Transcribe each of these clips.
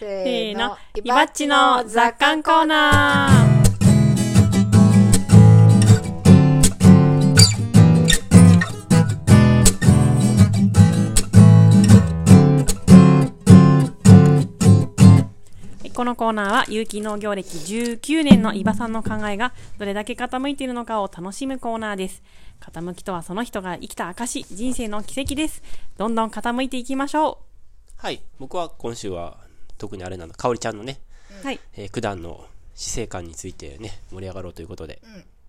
せせーのーの、、いばっちの雑感コーナーはいこのコーナーは有機農業歴19年の伊庭さんの考えがどれだけ傾いているのかを楽しむコーナーです。傾きとはその人が生きた証、人生の奇跡です。どんどん傾いていきましょはい。僕は今週は特にあれなの、かおりちゃんのね、う。はい。えー九段の死生観についてね、盛り上がろうということで。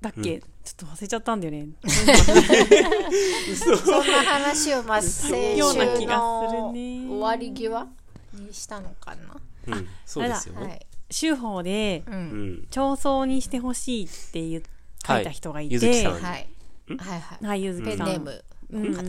だっけ、ちょっと忘れちゃったんだよね。そんな話をまあ先週のね終わり際にしたのかな？うん、そうですよ。はい。州法で、う。うんん。長僧にしてほしいって言う書いた人がいて、はいゆずきさんはい。はいはい。はい、ゆずきさん。ペンネーム。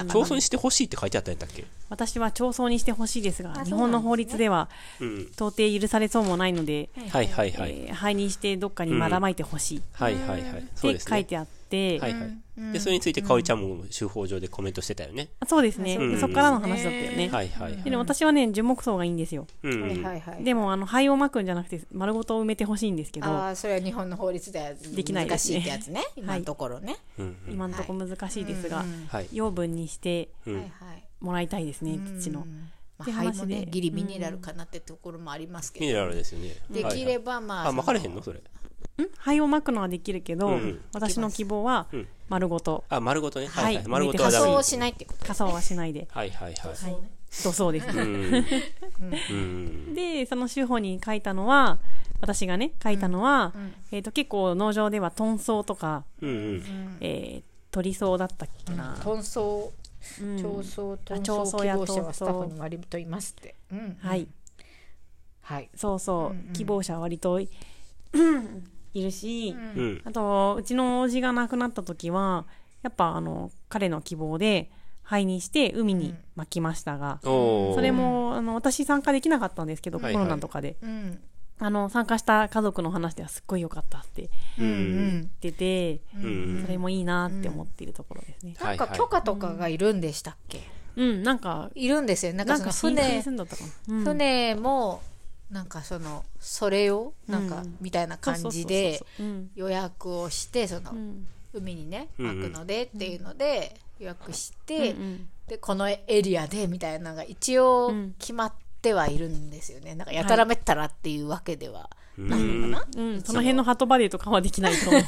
長宗にしてほしいって書いてあったんだっけ？私は長僧にしてほしいですが、あ日本の法律ではうん。到底許されそうもないので、はいはいはい。えー灰にしてどっかにばらまいてほしいっはいはいはい。そうて。書いてあって、はいはい。で、それについてかおりちゃんも手法上でコメントしてたよね。あそうですね、そこからの話だったよね。はいはい。でも私はね、樹木層がいいんですよ。うんはいうん。はいはい。でも、あの、灰をまくんじゃなくて、丸ごと埋めてほしいんですけど、ああ、それは日本の法律ではできないですね難しいってやつね。今のところね。うんうん今のところ難しいですが。養分にしてうんはいはい。もらいたいですね、土の。まあ、って灰話でもね、ギリミネラルかなってところもありますけど。ミネラルですよね。できればまあ。あ、巻かれへんの？それ。ん？灰をまくのはできるけど、うん私の希望はうん丸ごと、あ、丸ごとね。ははい。丸ごとは仮ダメ。装をしないってこと仮装はしないで。はいはいはい。はい。そうそうですね。で、その手法に書いたのは、私がね、書いたのは、えっ、と、結構農場ではトンソウとか。えー、鳥ソウだったっけな。トンソうん長宗トン長宗やソ希望者はスタッフに割といますって。うんはい。はい。そうそう、うんうん希望者は割といいるし、うん。あと、うちのおじが亡くなった時は、やっぱあの、彼の希望で、灰にして海に巻きましたが、おーそれ、も、あの、私参加できなかったんですけど、はいコロナとかで。うん。あの、参加した家族の話ではすっごい良かったってう。うん。ん。言ってて、うん。それもいいなって思っているところですね。なんか許可とかがいるんでしたっけ？うん、なんか、いるんですよ。なんか船船も、なんかその、それを、なんかうんみたいな感じで予約をして、そのう、ん。海にね、うん巻くのでっていうので予約してう、ん。で、このエリアでみたいなのが一応うん。決まってはいるんですよね。なんかやたらめったらっていうわけではないのかな？うん、その辺のハトバレーとかはできないと思う。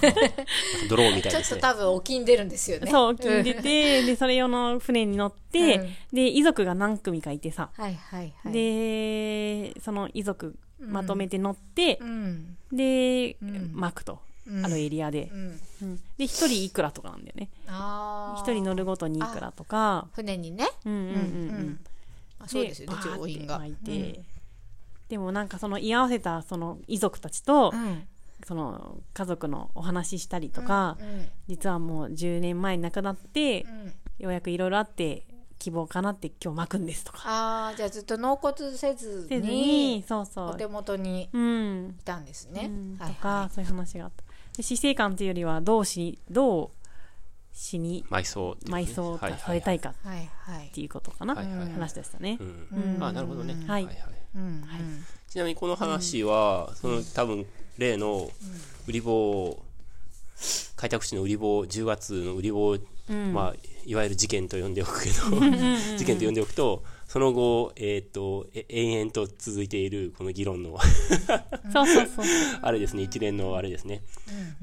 ドローンみたいちょっ。と多分沖に出るんですよね。そう、金出て、で、それ用の船に乗って、うんで、遺族が何組かいてさ、はいはいはい。で、その遺族まとめて乗ってう、ん。で、ん巻くと、うんあるエリアでう。ん。うんで、一人いくらとかなんだよね。ああ。一人乗るごとにいくらとか、船にね。うんうんうんうん。あそうですよね、バーって乗員が。でもなんかその居合わせたその遺族たちと、うん。その家族のお話ししたりとか、うん実はもう10年前に亡くなって、うん。ようやくいろいろあって希望かなって今日巻くんですとか。ああ、じゃあずっと納骨せずせずにに、そうそう。お手元にうん、いたんですね。うん。はいとか、はそういう話があった。で死生観というよりはどうしどう死に埋葬ね。埋葬はいされたい。かっい。はいはい。ていうことかな、はいはい。はい話でしたね。う、ん。うん。あ、なるほどね。はい。うんはい。ちなみにこの話は、その多分例の売り棒開拓地の売り棒10月の売り棒、まあいわゆる事件と呼んでおくけど 事件と呼んでおくとその後えっ、とえ延々と続いているこの議論の そうそうそう。あれですね。一連のあれですね、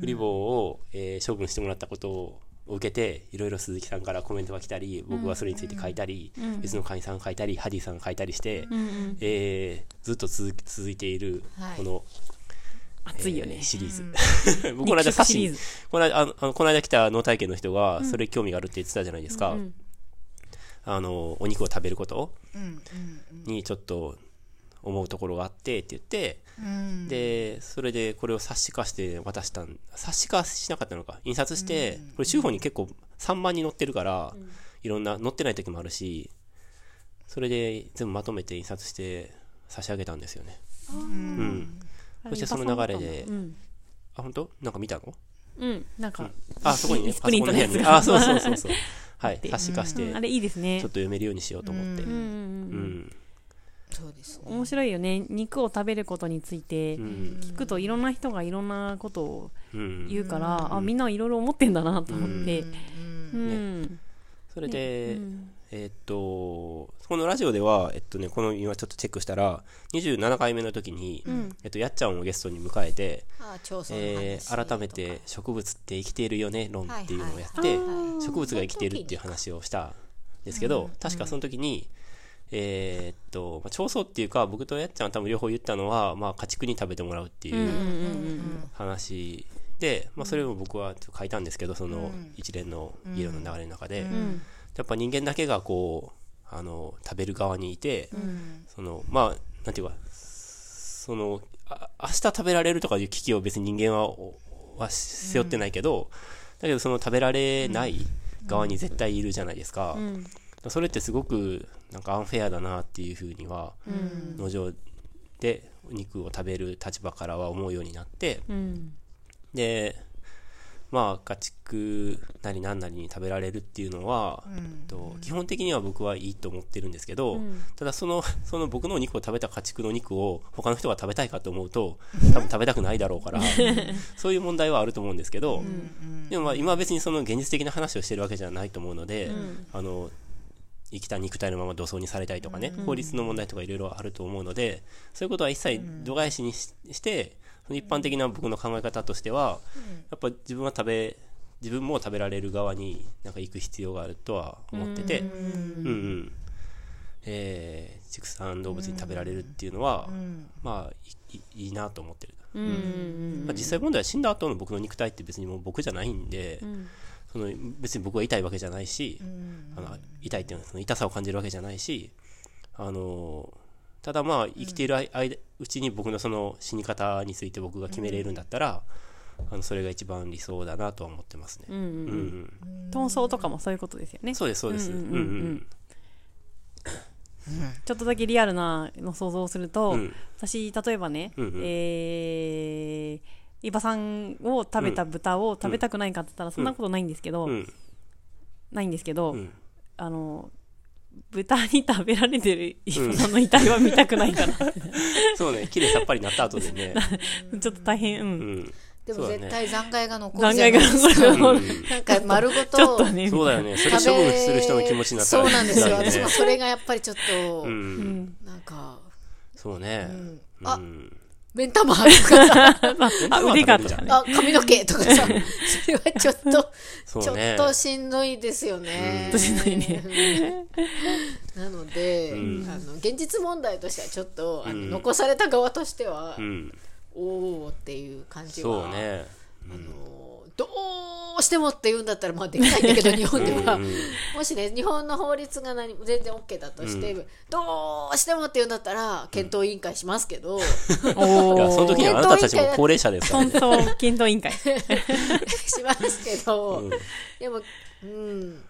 売り棒を、えー処分してもらったことを受けていろいろ鈴木さんからコメントが来たり僕はそれについて書いたり、別の会員さんが書いたりハディさんが書いたりして、うんうん。えーずっと続き続いているはい。この、熱いよね、えーシリーズ、僕この間肉食シこの間あのこの間来た脳体験の人がそれ興味があるって言ってたじゃないですか、うんあのお肉を食べることうん。にちょっと思うところがあってって言って、うん。でそれでこれを冊子化して渡したん冊子化しなかったのか。印刷して、これ週報に結構3万に載ってるから、いろんな載ってない時もあるしそれで全部まとめて印刷して差し上げたんですよね。うん。そしてその流れでうん、あ本当？なんか見たの？うん、なんか、あそこにねスプリントのやつパソコンの部屋にねあそうそうそうそう。はい。冊子化してちょっとうん。あれいいですね。読めるようにしようと思って。うん。うんううん。んそうですね。面白いよね。肉を食べることについてうん。聞くといろんな人がいろんなことをうん。言うから、あみんないろいろ思ってんだなと思って。うん。うん、それで、うん。えっと、このラジオでは、えっとね、この今ちょっとチェックしたら、27回目の時に、えっと、やっちゃんをゲストに迎えて、あ調査のえ話ー改めて植物って生きているよね論っていうのをやってはい。はい。はい植物が生きているっていう話をしたんですけど、確かその時に、えーっと、まあ、っていうか僕とやっちゃんは多分両方言ったのは、まあ、家畜に食べてもらうっていう話で、まあ、それを僕はちょっと書いたんですけどその一連の議論の流れの中で、うん。やっぱ人間だけがこうあの食べる側にいて、そのまあなんていうかそのあ明日食べられるとかいう危機を別に人間はは背負ってないけど、だけどその食べられない側に絶対いるじゃないですか、うんそれってすごくなんかアンフェアだなっていうふうには、農場で肉を食べる立場からは思うようになってうん。でまあ家畜なり何なりに食べられるっていうのは、と基本的には僕はいいと思ってるんですけど、ただそのその僕の肉を食べた家畜の肉を他の人が食べたいかと思うと多分食べたくないだろうからそういう問題はあると思うんですけど、でもまあ今は別にその現実的な話をしてるわけじゃないと思うので、あの生きた肉体のまま土葬にされたりとかね、法律の問題とかいろいろあると思うのでそういうことは一切度外視にしして一般的な僕の考え方としては、やっぱ自分は食べ自分も食べられる側になんか行く必要があるとは思ってて、うん。うんえー畜産動物に食べられるっていうのは、まあいいなと思ってる、うん。うん。まあ、実際問題は死んだ後の僕の肉体って別にもう僕じゃないんで、その別に僕は痛いわけじゃないし、あの痛いっていうのはその痛さを感じるわけじゃないしあのただまあ生きている間間うちに僕のその死に方について僕が決めれるんだったら、あのそれが一番理想だなとは思ってますね。うんうんうん。うん。闘争とかもそういうことですよね。そうですそうです。うんんううんうんうん。ちょっとだけリアルなの想像をすると、うん。私例えばね、うんうん。えー、伊庭さんを食べた豚を食べたくないかって言ったらそんなことないんですけど、うんないんですけど、うんあの豚に食べられてる伊庭さんの遺体は見たくないから、そうね、綺麗さっぱりになった後でね。ちょっと大変、うんうん。でも絶対残骸が残る残じゃない骸がですか。残るうんなんか丸ごとちょっとねそうだよね。それ処分する人の気持ちになったらそうなんですよ。私もそれがやっぱりちょっと、う。うんんなんか、そうね。うんうんあ目ん玉とかさ、あ腕がとかね。あ、髪の毛とかさ、それはちょっと、ちょっとしんどいですよね。うん。しんどいね。なので、うん。あの現実問題としてはちょっと、あのうん残された側としては、うん。おおっていう感じは、そうね。あのどうしてもって言うんだったらまあできないんだけど 日本では、うんうんもしね日本の法律が何全然 OK だとして、どうしてもって言うんだったら検討委員会しますけど、おいや、その時にあなたたちも高齢者ですから。闘ね。争検討委員会。しますけど、うん。でもうん。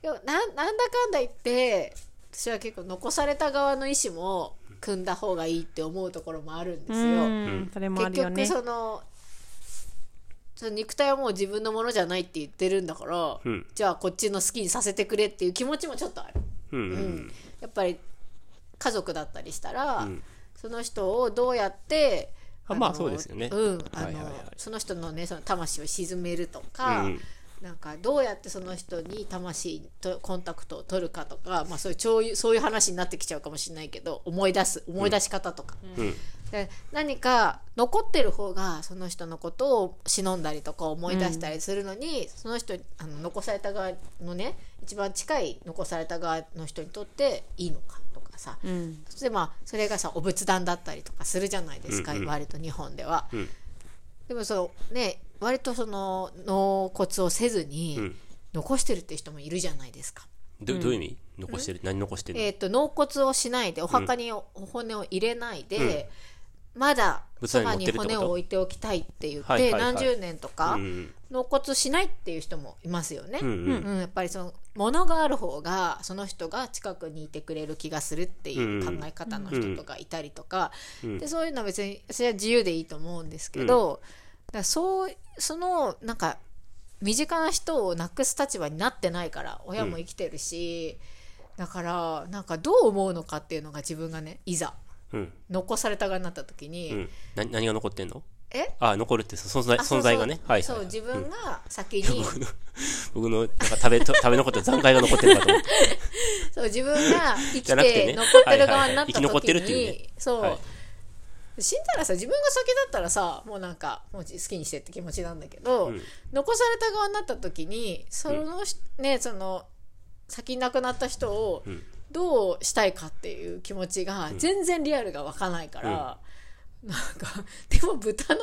でもなんなんだかんだ言って私は結構残された側の意思も組んだ方がいいって思うところもあるんですうよ。ん。それもあるよね。結局そのその肉体はもう自分のものじゃないって言ってるんだから、うん。じゃあこっちの好きにさせてくれっていう気持ちもちょっとある、うん。ううん。ん。やっぱり家族だったりしたら、うん。その人をどうやってあまあそうですよね。うんあの、はいはい。はいその人のねその魂を沈めるとか、うん。なんかどうやってその人に魂とコンタクトを取るかとか、まあ、そういうそういうそういう話になってきちゃうかもしれないけど思い出す思い出し方とか、うん。で何か残ってる方がその人のことを忍んだりとか思い出したりするのに、その人あの残された側のね一番近い残された側の人にとっていいのかとかさ、うん。そしてまあそれがさお仏壇だったりとかするじゃないですか、うんうん。割と日本では。うん。でもそうね割とその納骨をせずにうん。残してるって人もいるじゃないですか。どどういう意味？残してる？何残してるの？えー、と納骨をしないでお墓にお骨を入れないで、まだ仏そばに骨を置いておきたいって言って、何十年とかうん。納骨しないっていう人もいますよね。うんやっぱりその物がある方がその人が近くにいてくれる気がするっていう考え方の人とかいたりとか、うん。でそういうのは別に私は自由でいいと思うんですけど、だからそうそのなんか身近な人をなくす立場になってないから親も生きてるし、だだからなんかどう思うのかっていうのが自分がねいざうん。残された側になった時に、うん。な、何が残ってんの？え？あ、残るって、そ存在、存在がね。はい。そうはい。自分が先に、僕の、なんか食べ、と食べ残った残骸が残ってるかと思って。そう自分が生きてねて残ってる側になったはいはいはい。生き残って時るっていうね。にそう、はい。死んだらさ自分が先だったらさもうなんかもう好きにしてって気持ちなんだけど、うん。残された側になった時にそのし、ねその先に亡くなった人をんどうしたいかっていう気持ちが全然リアルが湧かないから、なんかでも豚の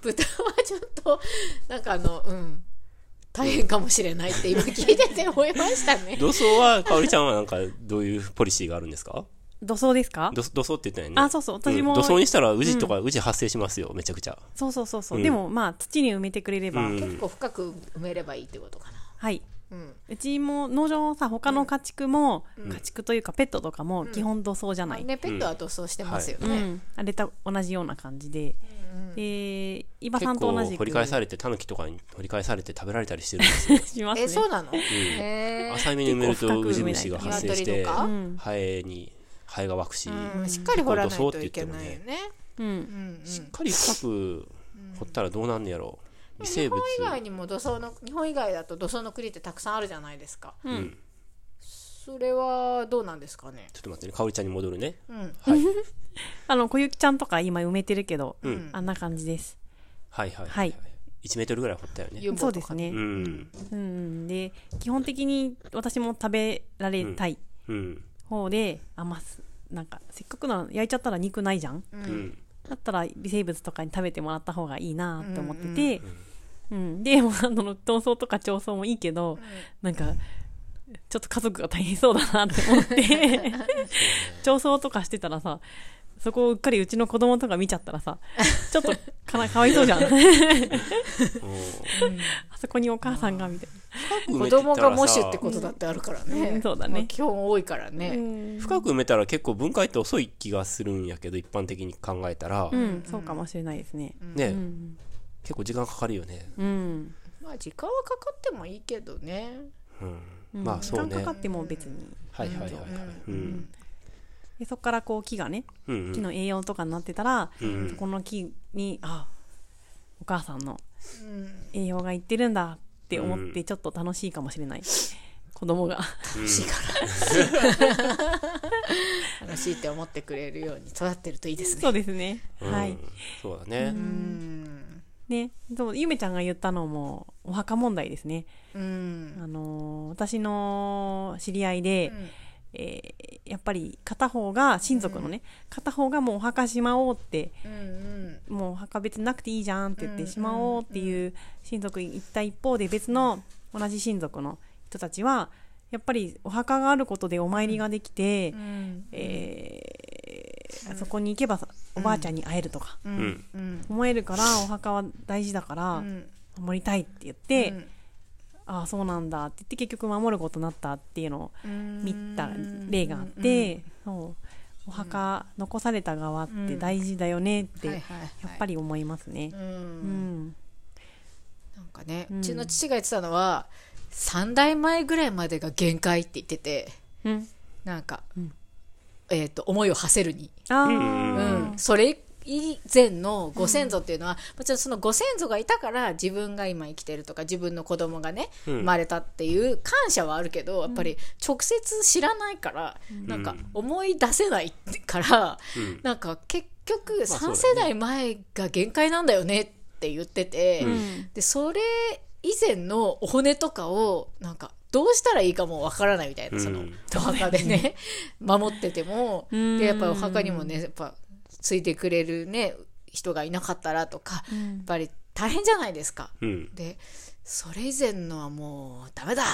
豚はちょっとなんかあのうん。大変かもしれないって今聞いてて思いましたね。土葬は、かおりちゃんはなんか、どういうポリシーがあるんですか？土葬ですか？土土葬って言ったよね。あそうそう。私もん。土葬にしたら、宇治とか、宇治発生しますよ、めちゃくちゃ。そうそうそうそう、うん。でもまあ土に埋めてくれれば、うん。結構深く埋めればいいってことかな。はいうん、うちも農場さ他の家畜も、家畜というかペットとかも基本土葬じゃない、ねペットは塗装してますようね。ん、あれと同じような感じで、で伊庭さんと同じく。掘り返されて、タヌキとかに掘り返されて食べられたりしてるんですよ。しますね。えそうなの？へー。浅めに埋めると、ウジ虫が発生して、ハエに、ハエが湧くし、うん。しっかり掘らないといけないよね。うんうん。うん。しっかり深く掘ったらどうなんねやろ。う。微生物。日本以外にも土葬の日本以外だと土葬の国ってたくさんあるじゃないですか。うん。それはどうなんですかね？ちょっと待ってね、かおりちゃんに戻るね。うんはい。あの小雪ちゃんとか今埋めてるけど、うんあんな感じですはいはいはい1メートルぐらい掘ったよね。そうですね、うん。うんうん、で基本的に私も食べられたいうん。方で、あまあすなんかせっかくなら焼いちゃったら肉ないじゃん？ううんん。だったら微生物とかに食べてもらった方がいいなって思ってて、うんでもうあの闘争とか調層もいいけど、なんかちょっと家族が大変そうだなって思って。調層とかしてたらさそこをうっかりうちの子供とか見ちゃったらさちょっとかな かわいそうじゃん。あそこにお母さんがみたい子供がもしってことだってあるからうね。ん。そうだね。まあ基本多いからな、うね。ん。深く埋めたら結構分解って遅い気がするんやけど、一般的に考えたら、うん、そうかもしれないですね。ね、うん、結構時間かかるよね。まあ時間はかかってもいいけどね。うん。まあそうね。時間かかっても別にはいはいはいはい。うん。でそこからこう木がねうんうん。木の栄養とかになってたら、うんそこの木にあお母さんのうん栄養がいってるんだって思ってうちょっと楽しいかもしれない、子供が楽しいから。楽しいって思ってくれるように育ってるといいですね。そうですね、うんはいそうだね。うん。ね。そうゆめちゃんが言ったのもお墓問題ですね、うん。あのー私の知り合いで、えーやっぱり片方が親族のね、片方がもうお墓しまおうってうんうん。もうお墓別になくていいじゃんって言っうんてしまおうっていう親族言った一方で別の同じ親族の人たちはやっぱりお墓があることでお参りができて、うん。えーそこに行けばさおばあちゃんに会えるとか思えるからお墓は大事だからうん。守りたいって言って、うん。ああそうなんだって言って結局守ることになったっていうのをうん。見た例があって、そう。お墓残された側って大事だよねってやっぱり思いますね。ううん。んなんかね、ううんちの父が言ってたのは3代前ぐらいまでが限界って言っててうん。なんか、んえー、と思いを馳せるに、あうんそれ以前のご先祖っていうのは、もちろんそのご先祖がいたから自分が今生きてるとか自分の子供がね、うん。生まれたっていう感謝はあるけどやっぱり直接知らないから、なんか思い出せないから、うん。なんか結局あそうだね。3世代前が限界なんだよねって言ってて、うん。でそれ以前のお骨とかをなんかどうしたらいいかもわからないみたいな、そのうんお墓でね 守っててもうん。でやっぱりお墓にもねやっぱついてくれるね人がいなかったらとか、うん。やっぱり大変じゃないですか。うん。でそれ以前のはもうダメだっ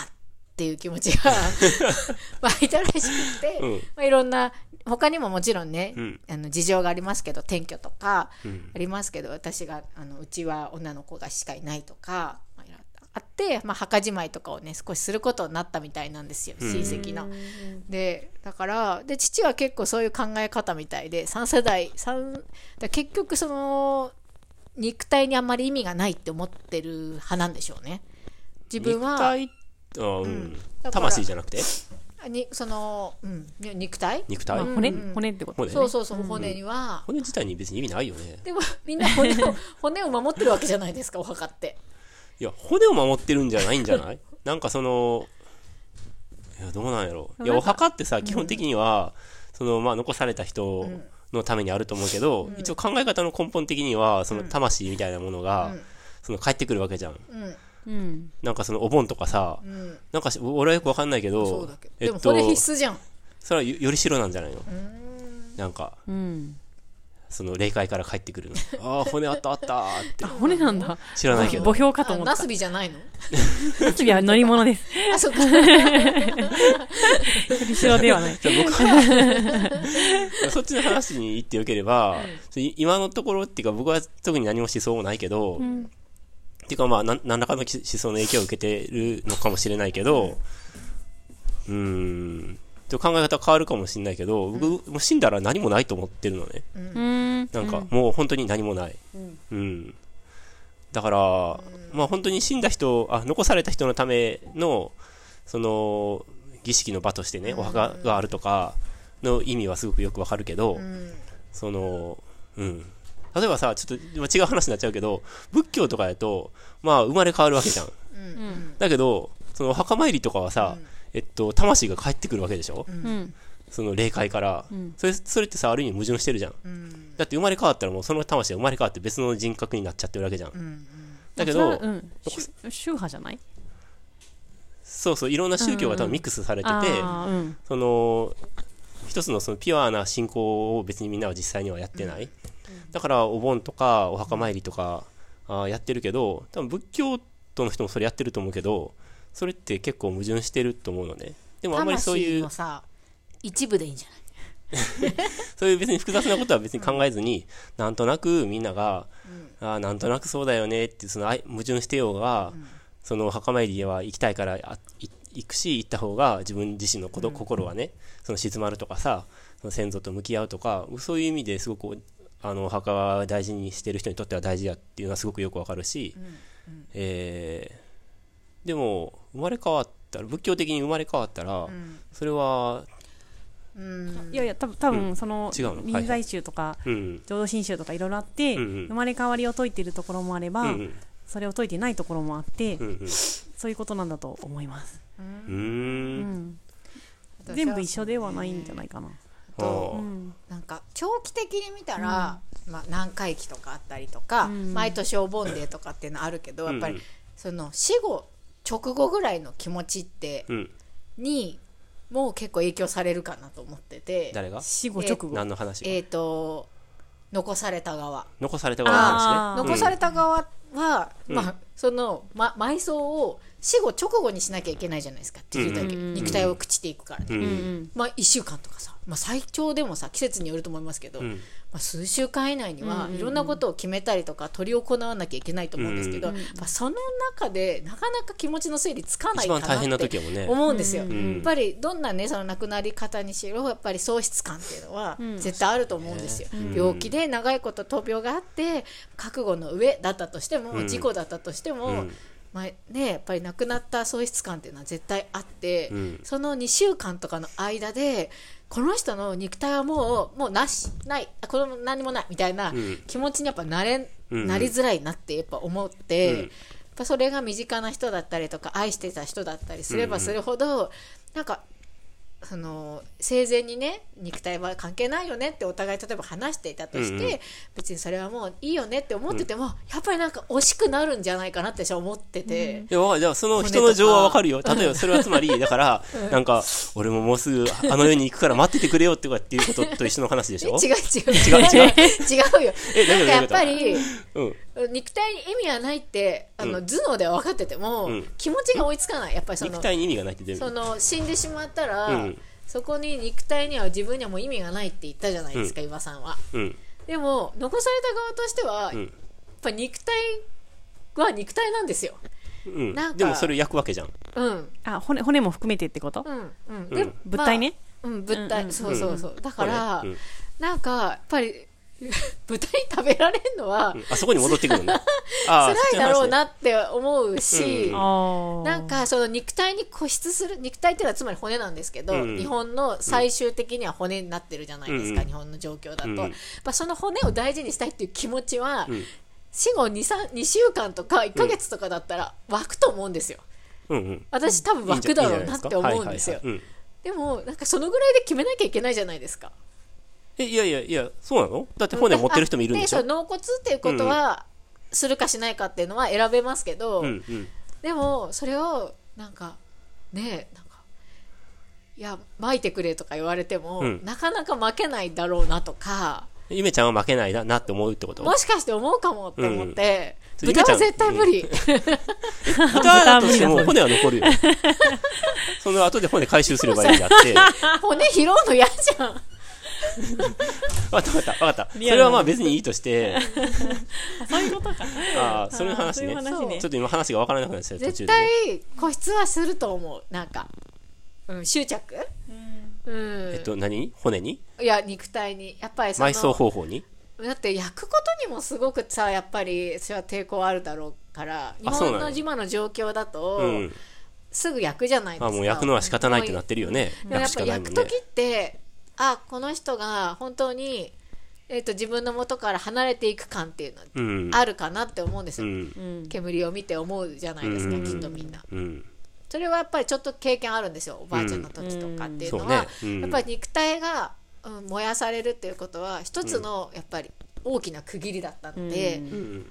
ていう気持ちが湧いたらしくて、うん。まあ、いろんな他にももちろんね、うん。あの事情がありますけど転居とかうん。ありますけど、私があのうちは女の子がしかいないとか、まあ、あって、まあ、墓じまいとかをね少しすることになったみたいなんですよ親戚の。でだからで父は結構そういう考え方みたいで3世代三だ結局その肉体にあんまり意味がないって思ってる派なんでしょうね。自分は肉体？あうん。魂じゃなくて？にその、うん、ね肉体？肉体、まあ骨、うん。骨？ってこと骨ね。そうそうそう骨には、骨自体に別に意味ないよね。でもみんな骨を骨を守ってるわけじゃないですかお墓っていや骨を守ってるんじゃないんじゃない？なんかそのいやどうなんやろいやお墓ってさ基本的には、そのまあ残された人のためにあると思うけど、一応考え方の根本的にはその魂みたいなものが、うん。その帰ってくるわけじゃん。うん。うん。なんかそのお盆とかさ、うん。なんかし俺はよくわかんないけどえっとでも骨必須じゃん。それはよより白なんじゃないの？うん。なんか。うん。その霊界から帰ってくるの。ああ骨あったあったーって。あ、骨なんだ。知らないけど。墓標かと思った。あナスビじゃないの？次は乗り物です。あそっか。振り代ではない。じゃあ僕は そっちの話に行ってよければ、い今のところっていうか僕は特に何も思想もないけど、っていうかまあなん何らかの思想の影響を受けてるのかもしれないけど、うーん、と考え方変わるかもしれないけど、僕、もう死んだら何もないと思ってるのね。うん。なんか、もう本当に何もない。うん。だから、まあ本当に死んだ人、あ、残された人のための、その、儀式の場としてね、お墓があるとかの意味はすごくよくわかるけど、うんその、うん。例えばさ、ちょっとまあ違う話になっちゃうけど、仏教とかやと、まあ生まれ変わるわけじゃん。うんだけど、そのお墓参りとかはさ、えっと、魂が帰ってくるわけでしょ、うん。その霊界から、んそれ。それってさ、ある意味矛盾してるじゃん。うんだって生まれ変わったらもうその魂が生まれ変わって別の人格になっちゃってるわけじゃん。うんだけど、うん。宗宗派じゃない？そうそう、いろんな宗教が多分ミックスされてて、あーうん。その、一つのそのピュアな信仰を別にみんなは実際にはやってない。だからお盆とかお墓参りとかあーやってるけど、多分仏教徒の人もそれやってると思うけど、それって結構矛盾してると思うのね。でもあんまりそういう一部でいいんじゃない？そういう別に複雑なことは別に考えずに、なんとなくみんなが、あーなんとなくそうだよねって、そのあい矛盾してようが、そのお墓参りは行きたいから行くし、行った方が自分自身のこと、心はね、その静まるとかさ、その先祖と向き合うとか、そういう意味ですごく、あの、お墓は大事にしてる人にとっては大事だっていうのはすごくよくわかるし、えーでも、生まれ変わったら、仏教的に生まれ変わったら、それは、うん。いやいや、多分多分その、違うの？はい臨済宗とか、うん、浄土真宗とかいろいろあって、うんうん。生まれ変わりを説いているところもあれば、うん、うん、それを説いてないところもあって、うん、うん、そういうことなんだと思います。うん。ん。全部一緒ではないんじゃないかな。あーうん。なんか長期的に見たら、まあ、何回忌とかあったりとか、うん。毎年お盆デーとかっていうのあるけど、やっぱりうん。その死後直後ぐらいの気持ちってうん、にもう結構影響されるかなと思ってて。誰が？死後直後。何の話えっ、と残された側。残された側の話ね。残された側は、うん。まあその、ま、埋葬を死後直後にしなきゃいけないじゃないですか。できるだけ、うん。肉体を朽ちていくからね、うん。うん。うん。まあ1週間とかさ、まあ、最長でもさ季節によると思いますけど、うんまあ、数週間以内にはうんいろんなことを決めたりとか執り行わなきゃいけないと思うんですけど、うんまあ、その中でなかなか気持ちの整理つかない一かなって。思うんですよ、うんやっぱりどんなねその亡くなり方にしろやっぱり喪失感っていうのはうん。絶対あると思うんですよ、うん。病気で長いこと闘病があって覚悟の上だったとしても、うん。事故だったとしても、うんまあね、やっぱり亡くなった喪失感っていうのは絶対あって、うん。その2週間とかの間でこの人の肉体はもうもうなしないあこの何もないみたいなうん。気持ちにやっぱなれ、うん。なりづらいなってやっぱ思って、うん。やっぱそれが身近な人だったりとか愛してた人だったりすればするほど、なんかその生前にね肉体は関係ないよねってお互い例えば話していたとして、うんうん。別にそれはもういいよねって思ってても、やっぱりなんか惜しくなるんじゃないかなって私は思ってて。いや、わかるじゃあ、その人の情はわかるよ。例えば、それはつまり、だから、なんか、俺ももうすぐ、あの世に行くから待っててくれよってかっていうことと一緒の話でしょ？え違う違う。違う？違う？違うよ。なんかやっぱりうん。肉体に意味はないってあの、うん。頭脳では分かってても、うん。気持ちが追いつかない。やっぱりその肉体に意味がないって。その死んでしまったら、うんそこに肉体には自分にはもう意味がないって言ったじゃないですか、岩さんは。うん。でも残された側としては、やっうん。ぱ肉体は肉体なんですよ。うん。なんか。でもそれ焼くわけじゃん。うん。あ、骨、骨も含めてってこと？うんうん。うん。で物体ね？まあうん物体、うんうんそうそうそう。だから、うん。なんかやっぱり 豚に食べられるのはうん。あそこに戻ってくる 辛いだろうなっって思うし、うん。なんかその肉体に固執する肉体っていうのはつまり骨なんですけど、うん。日本の最終的には骨になってるじゃないですか、うん。日本の状況だと、うん。やっぱその骨を大事にしたいっていう気持ちは、ん。死後 2, 3 2週間とか1ヶ月とかだったら湧くと思うんですよ。うんうん。私多分湧くだろうなって思うんですよ。でもなんかそのぐらいで決めなきゃいけないじゃないですかえいやいやいやそうなの？だって骨持ってる人もいるんでしょ？う納骨っていうことは、するかしないかっていうのは選べますけど、うんうん。でもそれをなんかねえなんかいや巻いてくれとか言われても、うん。なかなか負けないだろうなとかゆめちゃんは負けないなって思うってこと？もしかして思うかもって思って、うん。豚は絶対無理、豚だとしても骨は残るよ。その後で骨回収すればいいんだって。骨拾うの嫌じゃん わかったわかったわかった。それはまあ別にいいとして。あ そういうことか。ああそれの話ね。話ね。ちょっと今話が分からなくなっちゃう途絶中でね。対固執はすると思う。なんか、うん、執着？うん、えっと何？に骨に？いや肉体に。やっぱりその埋葬方法に？だって焼くことにもすごくさやっぱりそれは抵抗あるだろうから日本の今の状況だと、うん。すぐ焼くじゃないですか。あもう焼くのは仕方ないってなってるよね。でもやっぱ焼くしかないもんね。焼く時ってあこの人が本当に、えー、と自分の元から離れていく感っていううん。のあるかなって思うんですうよ、ん。煙を見て思うじゃないですか、うん。きっとみんな。うん。それはやっぱりちょっと経験あるんですよおばあちゃんの時とかっていうのうん。は、そうね。うん。やっぱり肉体が、うん燃やされるっていうことは一つのやっぱり大きな区切りだったので、うん。だ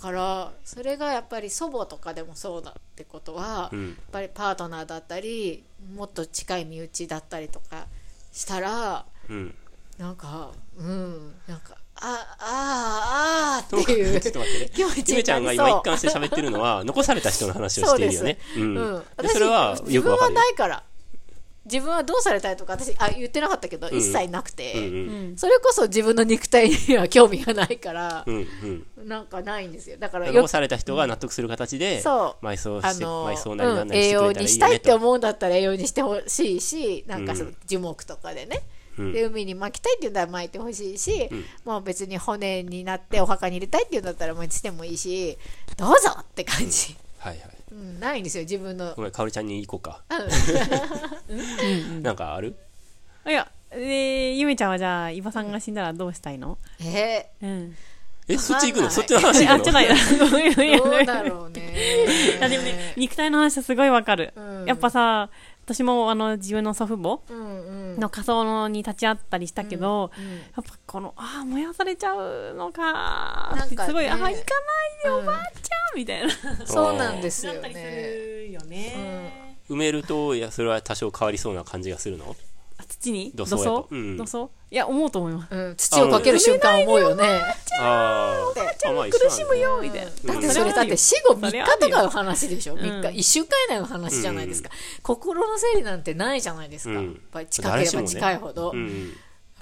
からそれがやっぱり祖母とかでもそうだってことは、うん。やっぱりパートナーだったりもっと近い身内だったりとかしたらうん。なんかうんなんかああーあーっていうちょっと待ってね。ゆめちゃんが今一貫して喋ってるのは残された人の話をしているよね。そうん。うん、それは自分はよくわかるよないから自分はどうされたいとか私あ言ってなかったけど、ん。一切なくて、うんうん。それこそ自分の肉体には興味がないからう、んうん。なんかないんですよ。だからよ残された人が納得する形でそう。埋葬してあの埋葬なりなんうんなりしてく栄養れたらいいよねにしたいってと思うんだったら栄養にしてほしいしなんかそのうん。樹木とかでね、うん。で海に巻きたいっていうんだったら巻いてほしいし、もう別に骨になってお墓に入れたいっていうんだったらもうしてもいいしどうぞって感じ、はいはいうん、ないんですよ自分の。ごめんかおりちゃんに行こうか。なんかある？いやでゆめちゃんはじゃあ伊庭さんが死んだらどうしたいの？え？うん。えそっち行くの？そっちの話えあっ行くのちないなごめんごめんー、どうんだろうね。いやでもね肉体の話はすごいわかる、うん。やっぱさ私もあの自分の祖父母うんうん。の仮装に立ち会ったりしたけど、うんやっぱこのああ燃やされちゃうのかなんかね。すごい、ああ行かないでうん。おばあちゃんみたいな。そうなんですよね。るよね、埋めるといやそれは多少変わりそうな感じがするの？あ土に？土葬土葬？いや思うと思います。うん、土をかける瞬間思うよね。あー。あ苦しむよみたいな、だってうん。それだって死後3それはあるよ。日とかの話でしょ、ん。3日。1週間以内の話じゃないですか、心の整理なんてないじゃないですか、うん。やっぱり近ければ近いほど、やっうん。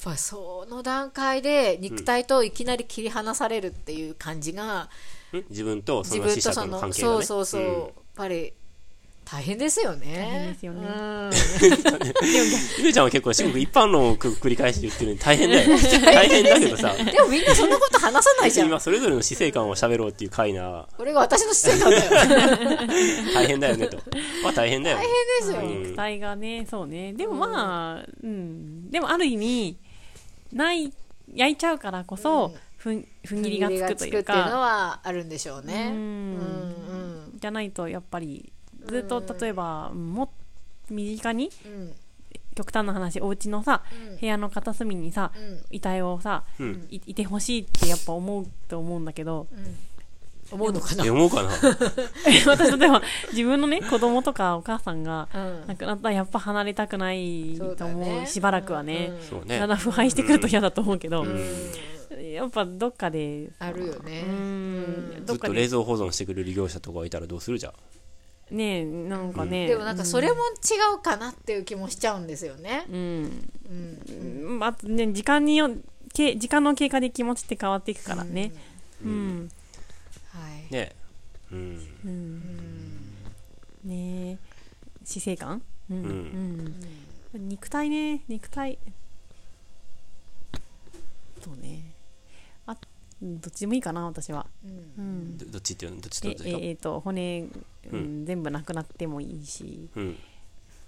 ぱりその段階で肉体といきなり切り離されるっていう感じが、ん。自分とそ自の死者と分とそのの関係がね。そうそうそう、んやっぱり大変ですよね。大変ですよね。うん。ゆめちゃんは結構すごく一般論をく繰り返して言ってるのに大変だよ。大変だけどさ。でもみんなそんなこと話さないじゃん今それぞれの死生観を喋ろうっていう回な。これが私の姿勢なんだよ。大変だよねと。まあ大変だよ。ね大変ですよ、うん。肉体がねそうね。でもまあうん。でもある意味ない焼いちゃうからこそ、ふん。ふんぎりがつくというっていうのかはあるんでしょうね。うんうん。じゃないとやっぱりずっと例えばもっ身近にうん。極端な話お家のさ、うん。部屋の片隅にさ、うん。遺体をさ、うん。いいてほしいってやっぱ思うと思うんだけど思うのかな？え思うかな？私例えば自分のね子供とかお母さんがうん。亡くなったらやっぱ離れたくないと思うだね。しばらくはね、そうね。だんだん腐敗してくると嫌だと思うけど、うん。やっぱどっかであるよね。うん。ずどっかでっと冷蔵保存してくれる業者とかいたらどうするじゃんねなんかね、でもなんかそれも違うかなっていう気もしちゃうんですよね。うん、うん。うんまあね時間によけ時間の経過で気持ちって変わっていくからね。うん、はい。ね。うん。ね死生観？うん、うん。うん。肉体ね肉体。そうね。うんどっちでもいいかな私は、うん。うん、どどっちっていうのどっちとえええーと骨、うん。うん全部なくなってもいいしうん。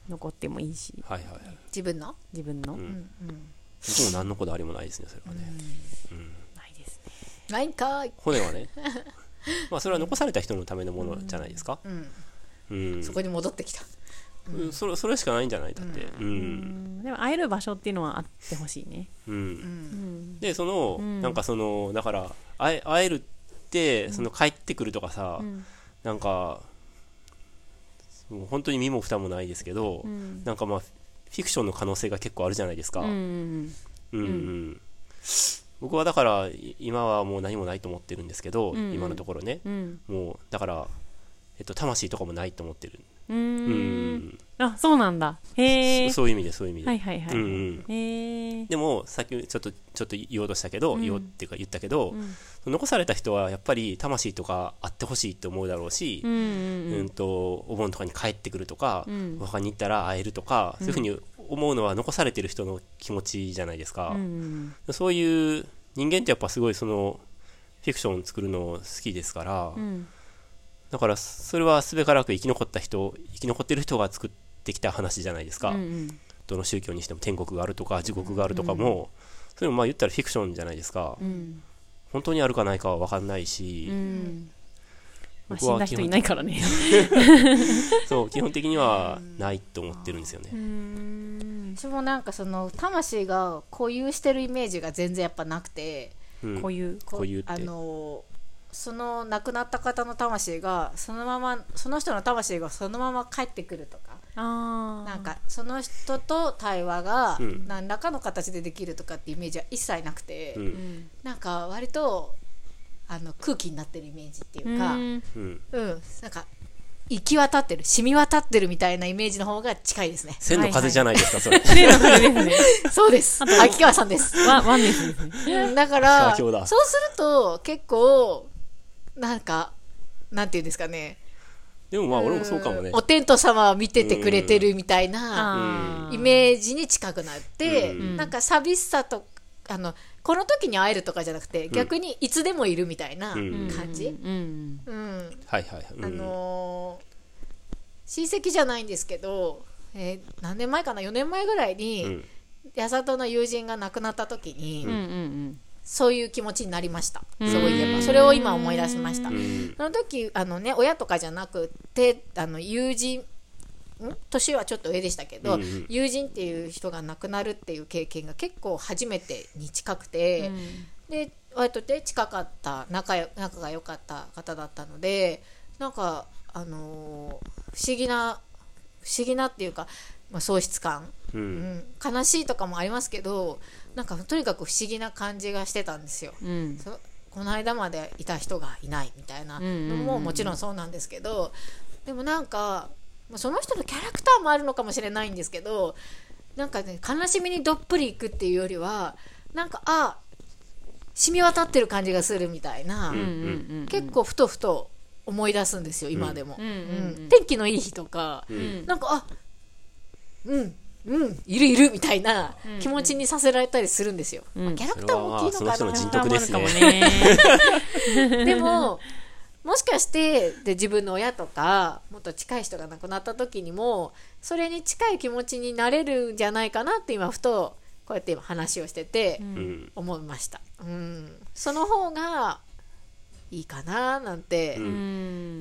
残ってもいいし。はいはいはい。自分の？う自分の、ん。うん僕も何のこだわりもないですねそれはね、うん。ないですね。ないんかい骨はね。まあそれは残された人のためのものじゃないですか？うん。うん、そこに戻ってきたうん。それそれしかないんじゃない？だって。うん、うん。でも会える場所っていうのはあってほしいね。うん。うん。でその、ん。なんかそのだから会え会えるってその帰ってくるとかさ、うん。なんかもう本当に身も蓋もないですけど、うん。なんかまあフィクションの可能性が結構あるじゃないですか、うんうんうん。僕はだからい今はもう何もないと思ってるんですけど、んうん。今のところね。うん。もうだから、えっと、魂とかもないと思ってるううん。んあそうなんだ。へえそそういう意味でそういう意味で、はいはいはい、うんうん。へえでもさっきちょっとちょっと言おうとしたけど、うん。言おうっていうか言ったけど、ん。残された人はやっぱり魂とかあってほしいって思うだろうし、うんうんうん。とお盆とかに帰ってくるとか、うん。お墓に行ったら会えるとか、そういうふうに思うのは残されてる人の気持ちじゃないですか、うん。そういう人間ってやっぱすごいそのフィクション作るの好きですから、うんだからそれはすべからく生き残った人生き残ってる人が作ってきた話じゃないですか、うんうん。どの宗教にしても天国があるとか地獄があるとかも、それもまあ言ったらフィクションじゃないですか、うん。本当にあるかないかは分かんないし、うん。まあ、僕は死んだ人いないからね。そう基本的にはないと思ってるんですよね、うん。私もなんかその魂が固有してるイメージが全然やっぱなくて。固有って。あのその亡くなった方の魂がそのままその人の魂がそのまま帰ってくるとか。ああなんかその人と対話がうん。何らかの形でできるとかってイメージは一切なくて、うん。うん。なんか割とあの空気になってるイメージっていうか、うん。うん。なんか行き渡ってる染み渡ってるみたいなイメージの方が近いですね。千の風じゃないですか、それ。例の風ですね。そうです。秋川さんです。ワワンですね。うんだからそうすると結構なんかなんていうんですかね。でもまあ俺もそうかもね。んお天道様は見ててくれてるみたいなイメージに近くなって、うん。なんか寂しさとあのこの時に会えるとかじゃなくて、逆にいつでもいるみたいなうん。感じ、うん。うん。はいはい。はい、うん。あのー親戚じゃないんですけど、えー何年前かな？4年前ぐらいに、うん。八里の友人が亡くなった時に、うんうんそういう気持ちになりました、うん。そういえば。それを今思い出しました、うん。その時あのね親とかじゃなくてあの友人ん？年はちょっと上でしたけど、うんうん。友人っていう人が亡くなるっていう経験が結構初めてに近くて、で割とね近かった仲よ仲が良かった方だったのでなんかあのー不思議な不思議なっていうか、まあ、喪失感、ううん。ん、悲しいとかもありますけどなんかとにかく不思議な感じがしてたんですよ。うん。そこの間までいた人がいないみたいなのももちろんそうなんですけどでもなんかまあその人のキャラクターもあるのかもしれないんですけどなんかね悲しみにどっぷりいくっていうよりはなんかあ染み渡ってる感じがするみたいな、うんうん結構ふとふと思い出すんですよ今でも、うんうんうん天気のいい日とか、ん。なんかあうんうん。いるいるみたいな気持ちにさせられたりするんですよ、うん。まあキャラクターも大きいのかな人の人徳ですね。かもね。でももしかしてで自分の親とかもっと近い人が亡くなった時にもそれに近い気持ちになれるんじゃないかなって今ふとこうやって今話をしててうん。思いました、うん、その方がいいかななんて、ううん。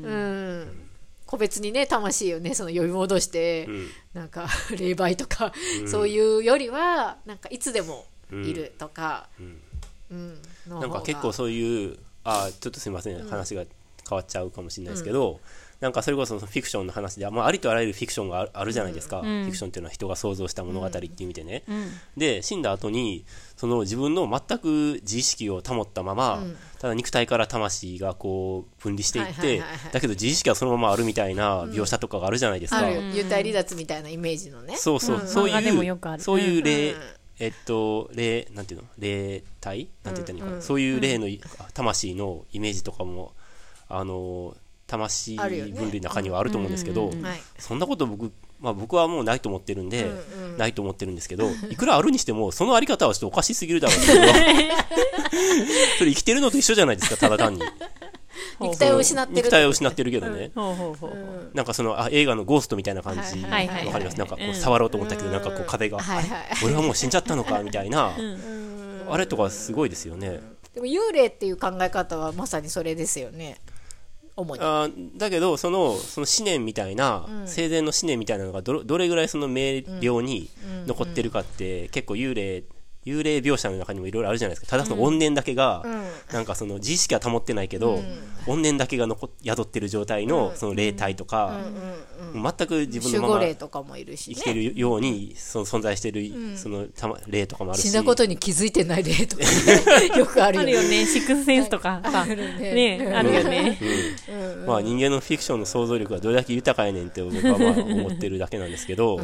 うん個別にね魂をねその呼び戻して、うん。なんか 霊媒とか、うん。そういうよりはなんかいつでもいるとか、うん。うんのなんか結構そういうあちょっとすみません、話が変わっちゃうかもしれないですけど、なんかそれこそそのフィクションの話で、まあ、ありとあらゆるフィクションがあるあるじゃないですか、フィクションっていうのは人が想像した物語っていう意味でね、で死んだ後にその自分の全く自意識を保ったまま、うん。ただ肉体から魂がこう分離していって、はいはいはいはい。だけど自意識はそのままあるみたいな描写とかがあるじゃないですか、ある幽体離脱みたいなイメージのね。そうそう、うん。そういうそういう霊、うん。えっと霊なんていうの？霊体？なんて言ったらいいのかな、うん。そういう霊のい魂のイメージとかもあの魂分類の中にはあると思うんですけど、うんはい。そんなこと僕まあ僕はもうないと思ってるんで、ないと思ってるんですけど、いくらあるにしても、そのあり方はちょっとおかしすぎるだろう それ生きてるのと一緒じゃないですか、ただ単に。肉体を失ってる。肉体を失ってるけどね。なんかそのあ映画のゴーストみたいな感じ、わかります？なんかこううん。触ろうと思ったけど、なんかこう壁が、俺はもう死んじゃったのか？みたいな、あれとかすごいですよね。でも幽霊っていう考え方はまさにそれですよね主にあーだけどそのその思念みたいな、生前の思念みたいなのがどどれぐらいその明瞭に残ってるかって、結構幽霊幽霊描写の中にもいろいろあるじゃないですか。ただその怨念だけが、なんかその自意識は保ってないけど、怨念だけが残っ宿ってる状態のその霊体とか、もう全く自分の守まま護霊とかもいるし、ね、生きてるようにその存在してる、そのたま霊とかもあるし。死んだことに気づいてない霊とかね。よくあるよね。あるよね、シックスセンスとか。さ。あるね。ね、あるよね。まあ、人間のフィクションの想像力がどれだけ豊かやねんって僕はまあ思ってるだけなんですけど、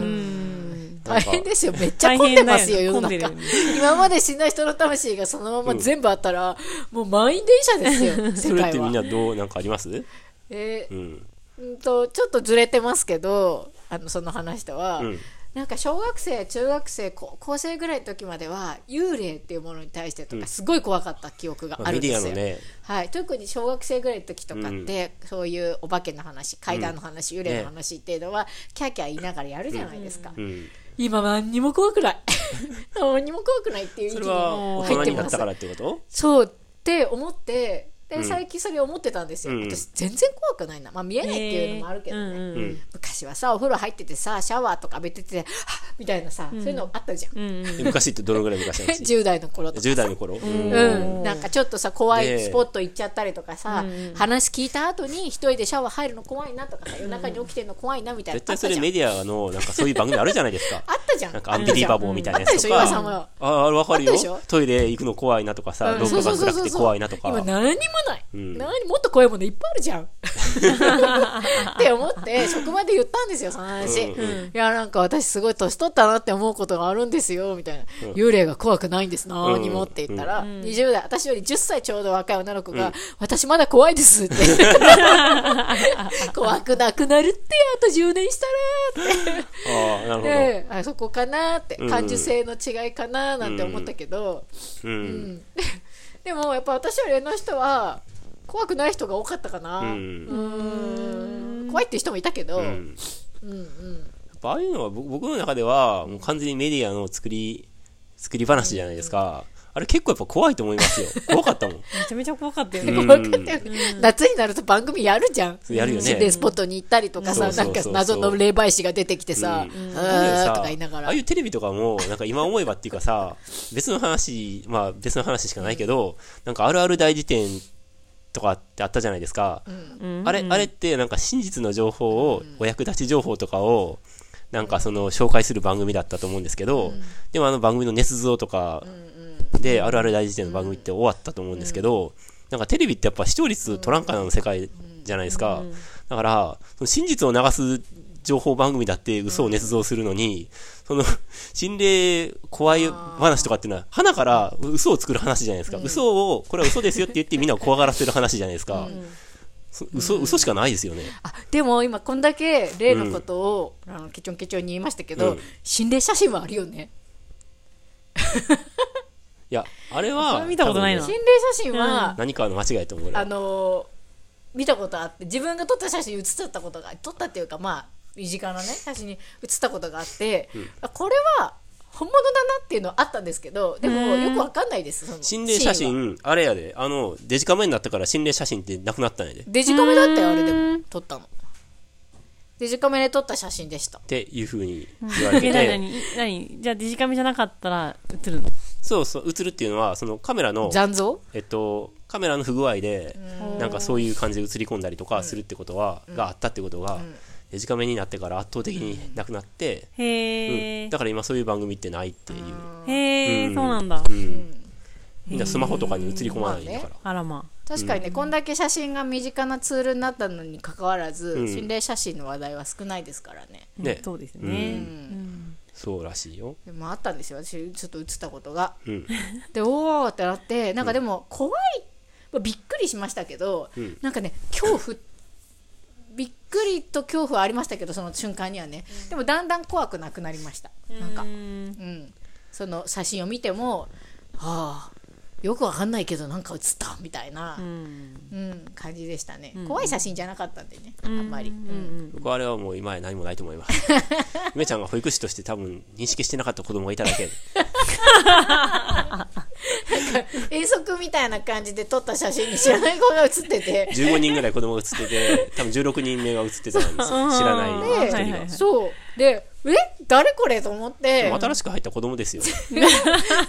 大変ですよ。めっちゃ混んでますよ世の中 今まで死んだ人の魂がそのまま全部あったら、もう満員電車ですよそ 世界は。れってみんなどうなんかあります？えーうん。うんとちょっとずれてますけどあのその話とは、うん。なんか小学生中学生高高生ぐらいの時までは幽霊っていうものに対してとかすごい怖かった記憶がまあ、るんですよ、ィアのね。はい、特に小学生ぐらいの時とかって、そういうお化けの話怪談の話、幽霊の話っていうのは、キャーキャー言いながらやるじゃないですか、うん、今何にも怖くない。何にも怖くないっていう域にそれは大人入ってますになったからってこと？そうって思ってでうん。最近それ思ってたんですよ、うん。私全然怖くないな、まあ、見えないっていうのもあるけどね、うんうん。うん。昔はさお風呂入っててさシャワーとか浴びててみたいなさ、そういうのあったじゃん、うんうん。で昔ってどのぐらい昔の話10代の頃とか10代の頃、うん、なんかちょっとさ怖いスポット行っちゃったりとかさ、話聞いた後に一人でシャワー入るの怖いなとかさ夜中に起きてるの怖いなみたいな絶対それメディアのなんかそういう番組あるじゃないですか。あったじゃん。なんかアンビリバボーみたいなやつとあったでしょ岩さんああ分かるよ。トイレ行くの怖いなとかさ、うん。廊下が暗くて怖いなとか。今何にもない、うん。何？もっと怖いものいっぱいあるじゃん。って思って職場で言ったんですよその話、うんうんいやなんか私すごい年取ったなって思うことがあるんですよみたいな、幽霊が怖くないんです何にもって言ったら、20代私より10歳ちょうど若い女の子が、私まだ怖いですって。怖くなくなるってあと10年したらって。ああなるほど、であそこかなって。うん。感受性の違いかななんて思ったけど、うんでもやっぱ私より上の人は怖くない人が多かったかな、ううん。ん怖いっていう人もいたけど、ううんんうん。やっぱああいうのは僕僕の中ではもう完全にメディアの作り作り話じゃないですか、あれ結構やっぱ怖いと思いますよ。怖かったもん。めちゃめちゃ怖かったよね。うん。怖かったよね。夏になると番組やるじゃん。やるよね。心霊スポットに行ったりとかさ、なんか謎の霊媒師が出てきてさ、うとか言いながら。ああいうテレビとかもなんか今思えばっていうかさ 別の話まあ別の話しかないけどなんかあるある大辞典とかってあったじゃないですか、うん。あれあれってなんか真実の情報を、お役立ち情報とかをなんかその紹介する番組だったと思うんですけど、でもあの番組の捏造とかで、あるある大辞典の番組って終わったと思うんですけど、なんかテレビってやっぱ視聴率取らんかなの世界じゃないですか。だから、その真実を流す情報番組だって嘘を捏造するのに、その、心霊怖い話とかっていうのは、花から嘘を作る話じゃないですか。嘘を、これは嘘ですよって言ってみんなを怖がらせる話じゃないですか。そ嘘、嘘しかないですよね。あでも今こんだけ霊のことを、あのケチョンケチョンに言いましたけど、うん。心霊写真はあるよね。いや、あれは、見たことないな。心霊写真は、何かの間違いだと思う。あの見たことあって自分が撮った写真写ったことが撮ったっていうかまあ身近なね写真に写ったことがあって、あこれは本物だなっていうのはあったんですけどでもよくわかんないです心霊写真、あれやで、あの、デジカメになったから心霊写真ってなくなったんやで。っデジカメだったよあれでも撮ったの。デジカメで撮った写真でした。ていう風に言われてえ、なて、になに何？じゃあデジカメじゃなかったら映るの？そうそう、映るっていうのは、そのカメラの、残像？えっと、カメラの不具合で、なんかそういう感じで映り込んだりとかするってことは、があったってことが、デジカメになってから圧倒的になくなって、うん、だから今そういう番組ってないっていう。へえ、うん。そうなんだ。うん。みんなスマホとかに映り込まないんだから。あらま確かにね、こんだけ写真が身近なツールになったのにかかわらず、うん。心霊写真の話題は少ないですからね。あ。ね。そうですうね。んそうらしいよ。でもあったんですよ。私ちょっと写ったことが。うん。でおーってなってなんかでも怖い、まあびっくりしましたけど、うん。なんかね恐怖。びっくりと恐怖はありましたけどその瞬間にはね、でもだんだん怖くなくなりました。なんか、うん。うん、その写真を見てもはあよくわかんないけどなんか写ったみたいな、うん。うん感じでしたね、怖い写真じゃなかったんでね、あんまり、ううん。ん僕はあれはもう今や何もないと思います。梅ちゃんが保育士として多分認識してなかった子供がいただけ。遠足みたいな感じで撮った写真に知らない子が写ってて。15人ぐらい子供が写ってて多分16人目が写ってたんです。よ知らない人が、はいはいそうでえ？誰これ？と思って。新しく入った子供ですよ。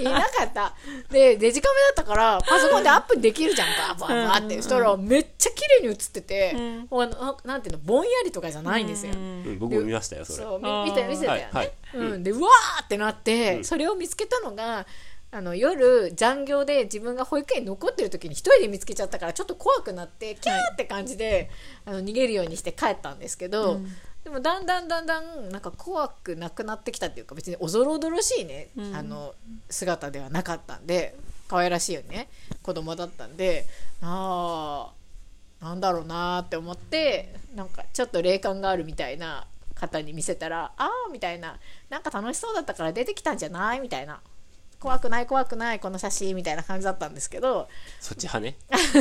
いなかった。でデジカメだったからパソコンでアップできるじゃんバーバーバーって。そしたらめっちゃ綺麗に写ってて、もうあのなんていうのぼんやりとかじゃないんですよ、うん。僕も見ましたよそれ。そう見て見せたよね、はいはい。うん、でうわーってなって、それを見つけたのがあの夜残業で自分が保育園に残ってる時に一人で見つけちゃったからちょっと怖くなってキャーって感じで、あの逃げるようにして帰ったんですけど、でもだんだんだんだんなんか怖くなくなってきたっていうか別におぞろおどろしいね、あの姿ではなかったんで可愛らしいよね子供だったんでああなんだろうなーって思ってなんかちょっと霊感があるみたいな方に見せたらああみたいななんか楽しそうだったから出てきたんじゃないみたいな怖くない怖くないこの写真みたいな感じだったんですけどそっち派ね？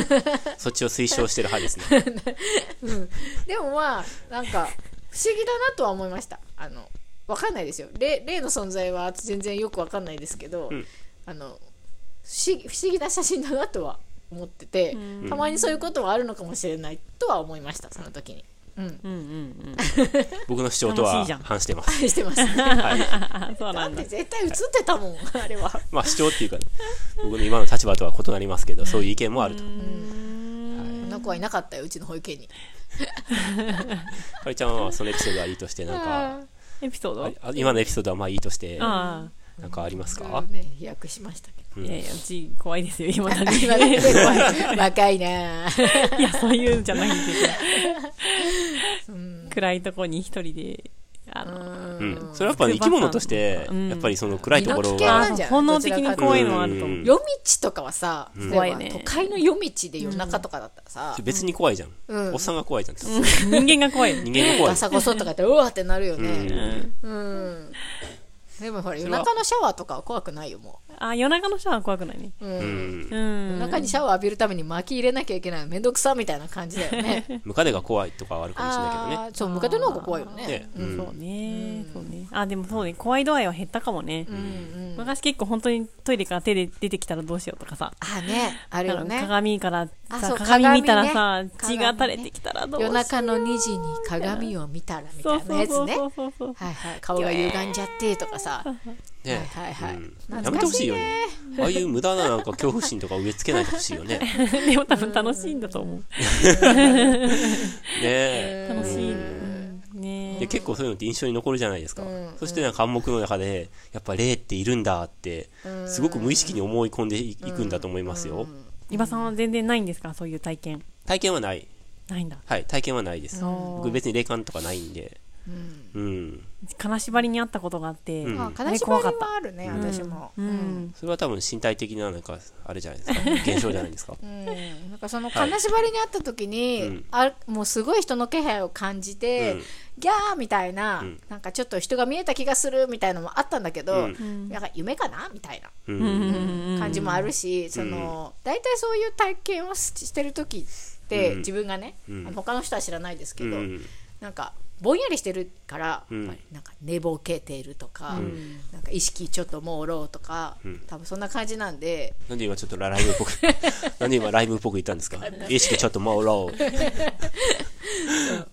そっちを推奨してる派ですね。でもまあなんか不思議だなとは思いました。あのわかんないですよ。霊霊の存在は全然よくわかんないですけど、ん。あの不思議不思議な写真だなとは思ってて、たまにそういうことはあるのかもしれないとは思いましたその時に。うん、うんうんうん。僕の主張とは楽しいじゃん。反してます。してます、ね、はい。なんだ。って絶対映ってたもんあれは。まあ主張っていうかね僕の今の立場とは異なりますけどそういう意見もあると。この子はいなかったようちの保育園に かりちゃんはそのエピソードはいいとしてなんかエピソード？ああ今のエピソードはまあいいとしてあなんかありますか？をね飛躍しましたけど。あいやいやうち怖いですよ今だに 若いなぁいやそういうんじゃないんですよ暗いところに一人であのうん。それはやっぱ生き物としてうん。やっぱりその暗いところが。なんじゃない？本能的に怖いのはあると思ううん夜道とかはさ、例えば怖いね。都会の夜道で夜中とかだったらさ、別に怖いじゃん。うん。おっさんが怖いじゃん。人間が怖い人間が怖い。ガサゴソとかってうわーってなるようねん。うん、でもほら夜中のシャワーとかは怖くないよもあ夜中のシャワーは怖くないね。う、ん。ん。う中にシャワー浴びるために巻き入れなきゃいけないのめんどくさみたいな感じだよね。ムカデが怖いとかはあるかもしれないけどね。そうムカデの方が怖いよね。ね。うん。そうね。そうね。あでもそうね。怖い度合いは減ったかもね。昔結構本当にトイレから手で出てきたらどうしようとかさ。あね。あるよね。鏡からさあそう鏡見たらさ、血が垂れてきたらどうしよう。夜中の2時に鏡を見たらみたそいうなやつね。そうそうそうそう。はいはい。顔が歪んじゃってとかさ ね。はいはいはい。うん。やめてほしいよね。ああいう無駄ななんか恐怖心とか植え付けないでほしいよね。でも多分楽しいんだと思う。ね。え楽しいうん。ね。で結構そういうのって印象に残るじゃないですか、うん。そしてなんか暗黙の中でやっぱ霊っているんだってすごく無意識に思い込んでいいくんだと思いますよ、伊庭さんは全然ないんですか？そういう体験。体験はない。ないんだ。はい体験はないです。う。ん僕別に霊感とかないんで。うん金縛りにあったことがあって、うんあ金縛りはあるね私も。ううん。んそれは多分身体的ななんかあれじゃないですか？現象じゃないですか？うん。なんかその金縛りにあった時に、うん。あもうすごい人の気配を感じて、うん。ギャーみたいな、ん。なんかちょっと人が見えた気がするみたいなのもあったんだけど、うん。なんか夢かな？みたいな。うん。うん。感じもあるし、その大体そういう体験をししてる時って、うん。自分がね、うん。他の人は知らないですけど、うん。なんかぼんやりしてるから、うん。なんか寝ぼけてるとか、ん。なんか意識ちょっと朦朧とか、ん。多分そんな感じなんで。なんで今ちょっとライブっぽくなんで今ライブっぽく言ったんですか？意識ちょっともうロー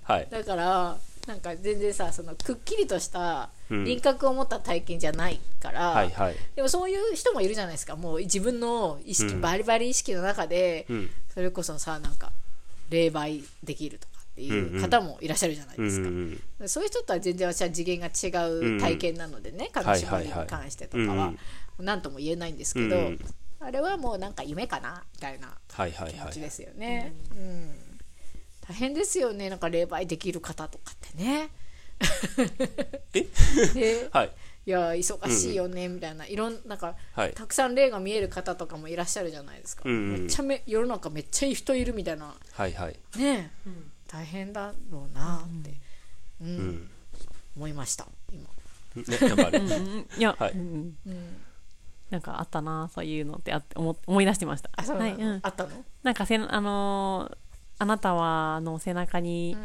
はい。だからなんか全然さそのくっきりとしたうん。輪郭を持った体験じゃないから、はいはい。でもそういう人もいるじゃないですか。もう自分の意識、うん。バリバリ意識の中で、うん。それこそさなんか霊媒できるとかっていう方もいらっしゃるじゃないうんうですか、ん。そういう人とは全然私は次元が違う体験なのでね、金縛りに関してとかは。はいはいはい。何とも言えないんですけど、うんあれはもうなんか夢かなみたいなはいはいはい気持ちですよね、うん。大変ですよね。なんか霊媒できる方とかってね。え？え はい。いや忙しいよねみたいな、いろんなんかはい。たくさん霊が見える方とかもいらっしゃるじゃないですか、うんうんめっちゃめ世の中めっちゃいい人いるみたいな。はいはい。ね。え、大変だろうなって、うん。うん。思いました今。ね、なんかある。うん。いや、はい。うんうん。なんかあったなそういうのってあって思思い出してました。あそうなの、はいうん、あったの？なんかせんあのーあなたはの背中に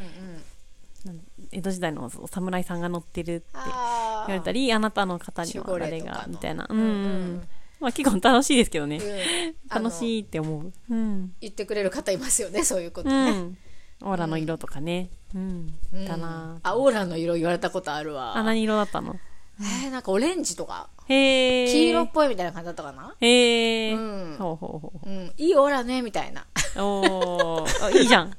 うんうん。江戸時代のお侍さんが乗ってるって言あわれたりあなたの方には誰がみたいな。ううん。んうんうん。まあ結構楽しいですけどね。うん。楽しいって思う。うん。言ってくれる方いますよねそういうことうね、んオーラの色とかね。うん。うん。だなあオーラの色言われたことあるわ。あ何色だったの？えー、なんかオレンジとか。へえ黄色っぽいみたいな感じだったかな？へえうん。ほうほうほうう。ん、いいオーラねみたいな。おー。あいいじゃん。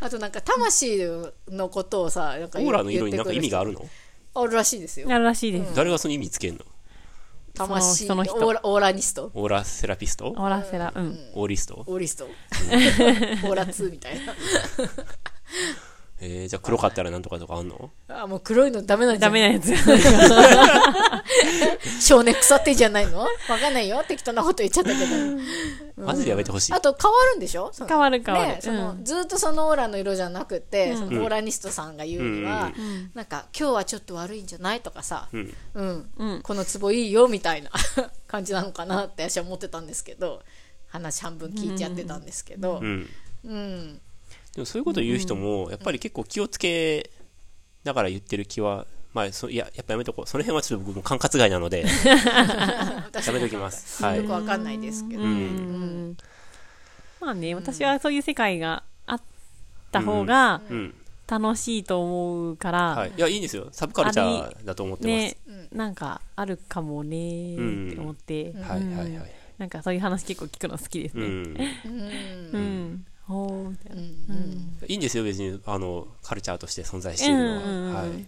あとなんか魂のことをさなんかオーラの色になんか意味があるるの？あるらしいですよ。あるらしいです。誰がその意味つけんの？魂その人の人。オーラオーラニスト。オーラセラピスト？オーラセラうん。オーリスト？オーリスト。オーラ2みたいなえー、じゃあ黒かったらなんとかとかあんの？あもう黒いのダメなんじゃダメなやつ。少年腐ってんじゃないの？わかんないよ。適当なこと言っちゃったけど。マジでやめてほしい。あと変わるんでしょ？その変わる変わる。ねそのうん。ずっとそのオーラの色じゃなくて、そのオーラニストさんが言うには、なんか今日はちょっと悪いんじゃないとかさ、うん。うん。うん。このツボいいよみたいな 感じなのかなって私は思ってたんですけど話半分聞いちゃってたんですけど。う、ん。うんでもそういうこと言う人もやっぱり結構気をつけながら言ってる気はまあそいややっぱやめとこう。その辺はちょっと僕も管轄外なので私 やめときます。はい。よくわかんないですけど、まあね私はそういう世界があった方がうん。楽しいと思うから、はい、いやいいんですよ。サブカルチャーだと思ってます、ね、なんかあるかもねって思って、はいはいはい。なんかそういう話結構聞くの好きですね。うん。うんいな。うんいいんですよ別にあのカルチャーとして存在しているのは、うんうんうんはい。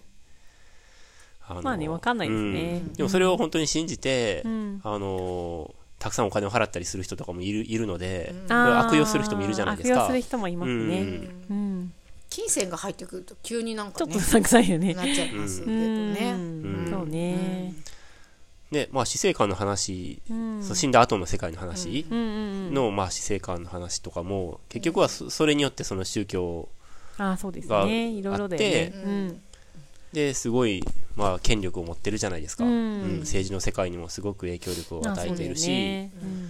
あのまあねわかんないですね。うん。でもそれを本当に信じて、ん。あのたくさんお金を払ったりする人とかもいるいるので、あー悪用する人もいるじゃないですか。悪用する人もいますね。うん。うん。金銭が入ってくると急になんかねちょっとうさんくさいよね。なっちゃいますけどうん。ね、うんそうね。でまあ死生観の話、うん。死んだ後の世界の話。の、まあ、死生観の話とかも結局はそそれによってその宗教ああ、そうですがね。いろいろだよね。うん。ですごい、まあ、権力を持ってるじゃないですか、うんうん政治の世界にもすごく影響力を与えているし、ね。うん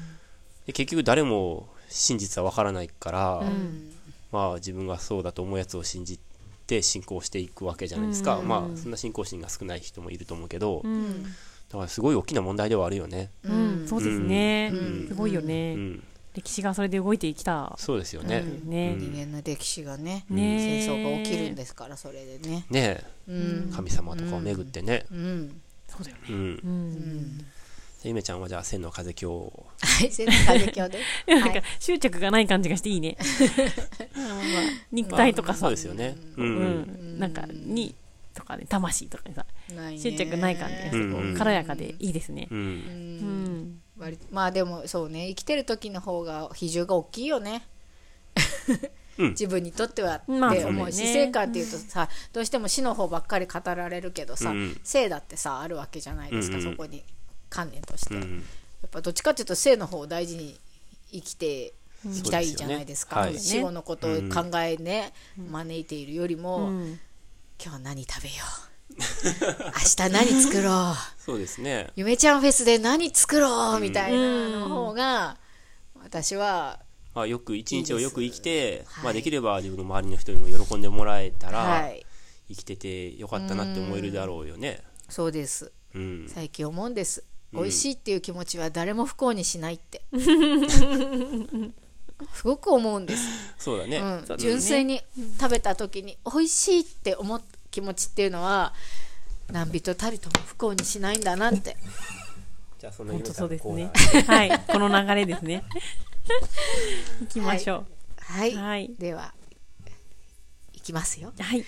で結局誰も真実は分からないから、んまあ、自分がそうだと思うやつを信じて信仰していくわけじゃないですか、うんまあそんな信仰心が少ない人もいると思うけど、うん。だからすごい大きな問題ではあるよね、うん。そうですね。うん。すごいようね。ん、歴史がそれで動いてきた。そうですよね、ね。人間の歴史がねね戦争が起きるんですからそれでね。ねうん。神様とかを巡ってね、うん。そうだよね。うん。うん。でゆめちゃんはじゃあ千の風今日はい千の風教で。なんか執着がない感じがしていいね。ま あ肉体とかさ。そうで、すよね。う、うんん、なんかにとかね魂とかにさないね。執着ない感じがしてこうんう軽やかでいいですね。う。うん。うん、割まあでもそうね生きてる時の方が比重が大きいよね、うん。自分にとってはってまあ思う、そうだよね死生観っていうとさどうしても死の方ばっかり語られるけどさ、うん生だってさあるわけじゃないですか、そこに観念として、やっうん。ぱどっちかっていうと生の方を大事に生きていきたいじゃないですか、死後のことを考えね、招いているよりも、うん今日は何食べよう？明日何作ろう？そうですね。ゆめちゃんフェスで何作ろう？みたいなの方が私はまあ、よく一日をよく生きてはい。まあ、できれば自分の周りの人にも喜んでもらえたら、はい。生きててよかったなって思えるだろうよね。そうです。うん。最近思うんです。美味しいっていう気持ちは誰も不幸にしないって すごく思うんです、そうだね、うん、純粋に食べた時に美味しいって思う気持ちっていうのは何人たりとも不幸にしないんだなって。じゃあその本当そうですね。はい、この流れですね。行きましょはい、はい。では、いきますよ。う。はい。